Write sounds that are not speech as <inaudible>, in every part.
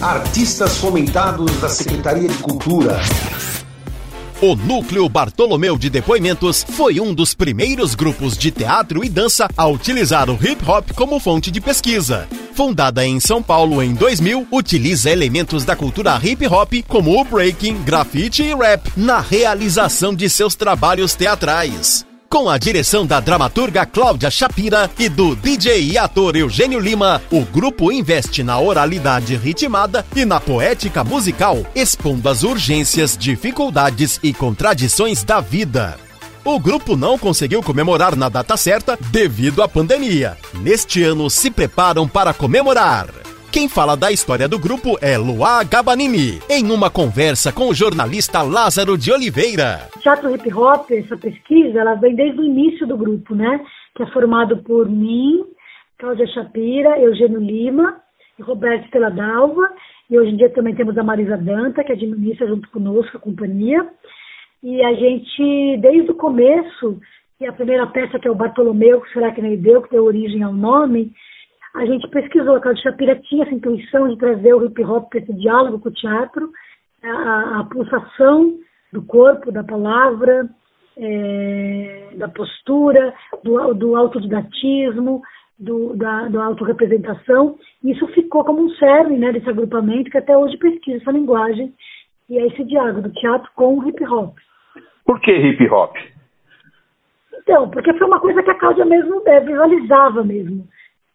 Artistas comentados da Secretaria de Cultura. O Núcleo Bartolomeu de Depoimentos foi um dos primeiros grupos de teatro e dança a utilizar o hip hop como fonte de pesquisa. Fundada em São Paulo em 2000, utiliza elementos da cultura hip hop como o breaking, grafite e rap na realização de seus trabalhos teatrais com a direção da dramaturga Cláudia Shapira e do DJ e ator Eugênio Lima, o grupo investe na oralidade ritmada e na poética musical, expondo as urgências, dificuldades e contradições da vida. O grupo não conseguiu comemorar na data certa devido à pandemia. Neste ano se preparam para comemorar. Quem fala da história do grupo é Luá Gabanini, em uma conversa com o jornalista Lázaro de Oliveira. Teatro Hip Hop, essa pesquisa, ela vem desde o início do grupo, né? Que é formado por mim, Cláudia Shapira, Eugênio Lima e Roberto Stella Dalva. E hoje em dia também temos a Marisa Danta, que administra junto conosco a companhia. E a gente, desde o começo, e a primeira peça que é o Bartolomeu, que será que nem deu, que deu origem ao nome, a gente pesquisou, a Cláudia Shapira tinha essa intuição de trazer o hip hop para esse diálogo com o teatro, a, a pulsação do corpo, da palavra, é, da postura, do, do autodidatismo, do, da, da autorrepresentação. Isso ficou como um cerne né, desse agrupamento que até hoje pesquisa essa linguagem e é esse diálogo do teatro com o hip hop. Por que hip hop? Então, porque foi uma coisa que a Cláudia mesmo é, visualizava mesmo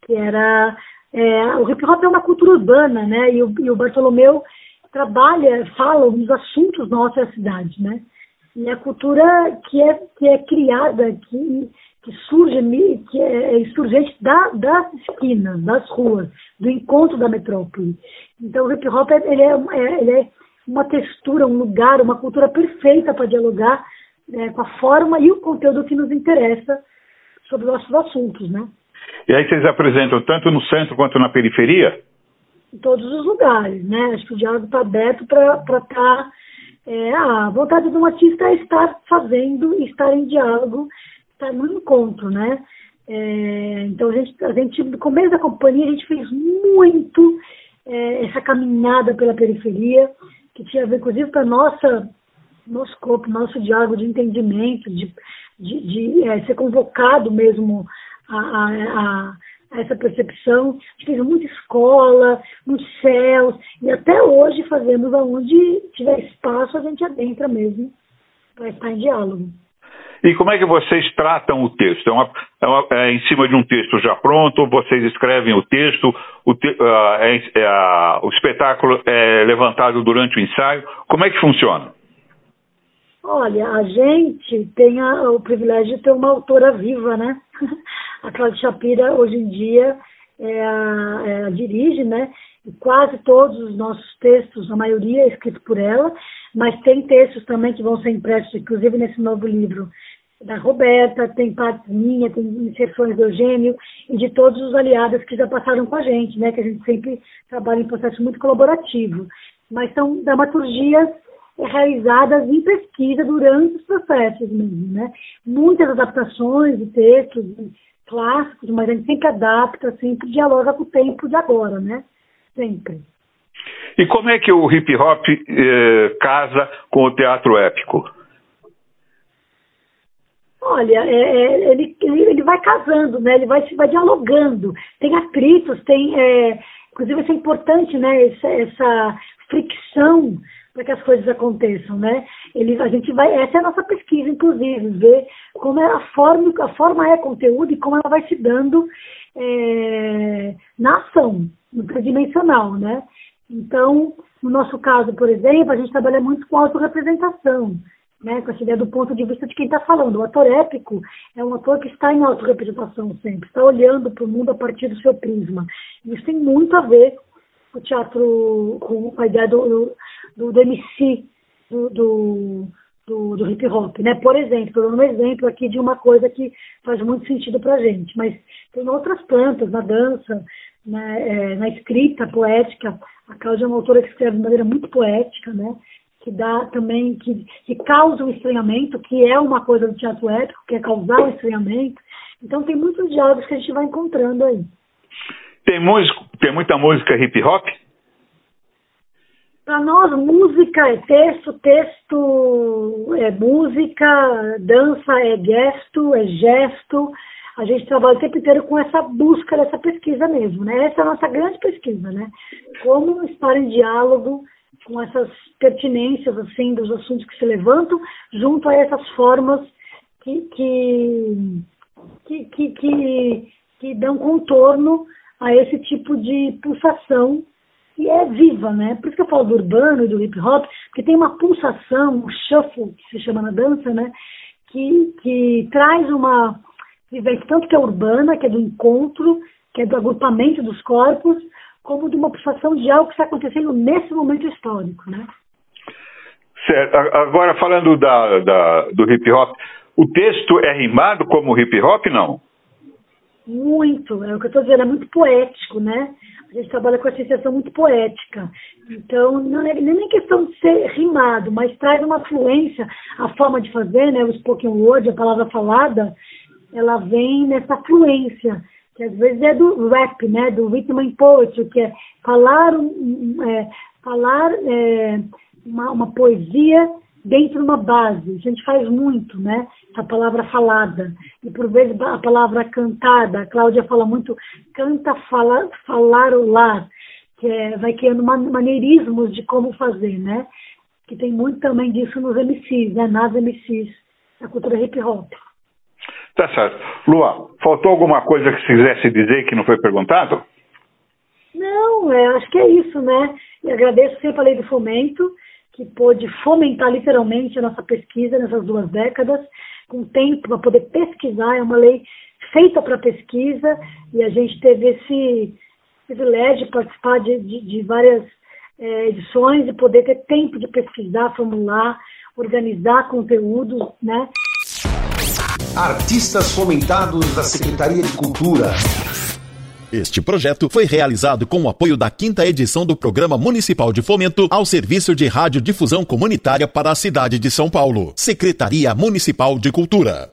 que era é, o hip hop é uma cultura urbana, né? E o, e o Bartolomeu trabalha, fala dos assuntos da cidade, né? E a cultura que é que é criada, que que surge, que é, é insurgente da, das esquinas, das ruas, do encontro da metrópole. Então, o hip hop ele é, é, ele é uma textura, um lugar, uma cultura perfeita para dialogar é, com a forma e o conteúdo que nos interessa sobre nossos assuntos, né? E aí vocês apresentam tanto no centro quanto na periferia? Em todos os lugares, né? Acho que o diálogo está aberto para estar. Tá, é, a vontade de um artista é estar fazendo, estar em diálogo, estar no encontro, né? É, então a gente, a gente, no começo da companhia, a gente fez muito é, essa caminhada pela periferia, que tinha a ver, inclusive, com a nossa nosso corpo, nosso diálogo de entendimento, de, de, de é, ser convocado mesmo a, a, a essa percepção. A gente fez muita escola, muitos céus, e até hoje fazemos aonde tiver espaço, a gente adentra mesmo para estar em diálogo. E como é que vocês tratam o texto? É, uma, é, uma, é em cima de um texto já pronto? Vocês escrevem o texto? O, te, uh, é, é, o espetáculo é levantado durante o ensaio? Como é que funciona? Olha, a gente tem a, o privilégio de ter uma autora viva, né? <laughs> A Cláudia Shapira, hoje em dia, é a, é a dirige, né? E quase todos os nossos textos, a maioria é escrito por ela, mas tem textos também que vão ser impressos, inclusive nesse novo livro da Roberta, tem partes minha, tem inserções do Eugênio e de todos os aliados que já passaram com a gente, né? Que a gente sempre trabalha em processo muito colaborativo. Mas são dramaturgias realizadas em pesquisa durante os processos mesmo, né? Muitas adaptações de textos, clássicos, mas a gente sempre adapta, sempre dialoga com o tempo de agora, né? Sempre. E como é que o hip hop eh, casa com o teatro épico? Olha, é, é, ele, ele, vai casando, né? Ele vai se vai dialogando. Tem atritos, tem, é, inclusive isso é importante, né? Essa, essa fricção para que as coisas aconteçam, né? Ele, a gente vai, essa é a nossa pesquisa, inclusive, ver como é a forma, a forma é conteúdo e como ela vai se dando é, na ação, no tridimensional, né? Então, no nosso caso, por exemplo, a gente trabalha muito com autorrepresentação, né? Com essa ideia do ponto de vista de quem está falando. O ator épico é um ator que está em autorrepresentação sempre, está olhando para o mundo a partir do seu prisma. Isso tem muito a ver o teatro com a ideia do, do, do MC, do, do, do, do, hip hop, né? Por exemplo, estou dando um exemplo aqui de uma coisa que faz muito sentido para a gente, mas tem outras plantas na dança, na, é, na escrita poética. A Cláudia é uma autora que escreve de maneira muito poética, né? Que dá também, que, que causa um estranhamento, que é uma coisa do teatro épico, que é causar um estranhamento. Então tem muitos diálogos que a gente vai encontrando aí. Tem, músico, tem muita música hip hop? Para nós, música é texto, texto é música, dança é gesto, é gesto. A gente trabalha o tempo inteiro com essa busca dessa pesquisa mesmo, né? Essa é a nossa grande pesquisa, né? Como estar em diálogo com essas pertinências, assim, dos assuntos que se levantam, junto a essas formas que, que, que, que, que, que dão contorno a esse tipo de pulsação que é viva, né? Por isso que eu falo do urbano e do hip hop, porque tem uma pulsação, um shuffle, que se chama na dança, né? Que, que traz uma vivência, tanto que é urbana, que é do encontro, que é do agrupamento dos corpos, como de uma pulsação de algo que está acontecendo nesse momento histórico, né? Certo. Agora, falando da, da, do hip hop, o texto é rimado como hip hop, não? Muito, é o que eu estou dizendo, é muito poético, né? A gente trabalha com a sensação muito poética. Então, não é nem questão de ser rimado, mas traz uma fluência, a forma de fazer, né? O spoken word, a palavra falada, ela vem nessa fluência, que às vezes é do rap, né? Do rhythm and poetry, que é falar, é, falar é, uma, uma poesia dentro de uma base. A gente faz muito, né? A palavra falada. E por vezes a palavra cantada. A Cláudia fala muito canta, fala, falar o lar, que é, vai criando maneirismos de como fazer, né? Que tem muito também disso nos MCs, né? Nas MCs, a cultura hip hop. Tá certo. Lua, faltou alguma coisa que você quisesse dizer que não foi perguntado? Não, é, acho que é isso, né? E agradeço sempre a Lei do Fomento que pôde fomentar literalmente a nossa pesquisa nessas duas décadas, com tempo para poder pesquisar, é uma lei feita para pesquisa, e a gente teve esse privilégio de participar de, de, de várias é, edições e poder ter tempo de pesquisar, formular, organizar conteúdos, né? Artistas fomentados da Secretaria de Cultura. Este projeto foi realizado com o apoio da quinta edição do Programa Municipal de Fomento ao Serviço de Radiodifusão Comunitária para a cidade de São Paulo. Secretaria Municipal de Cultura.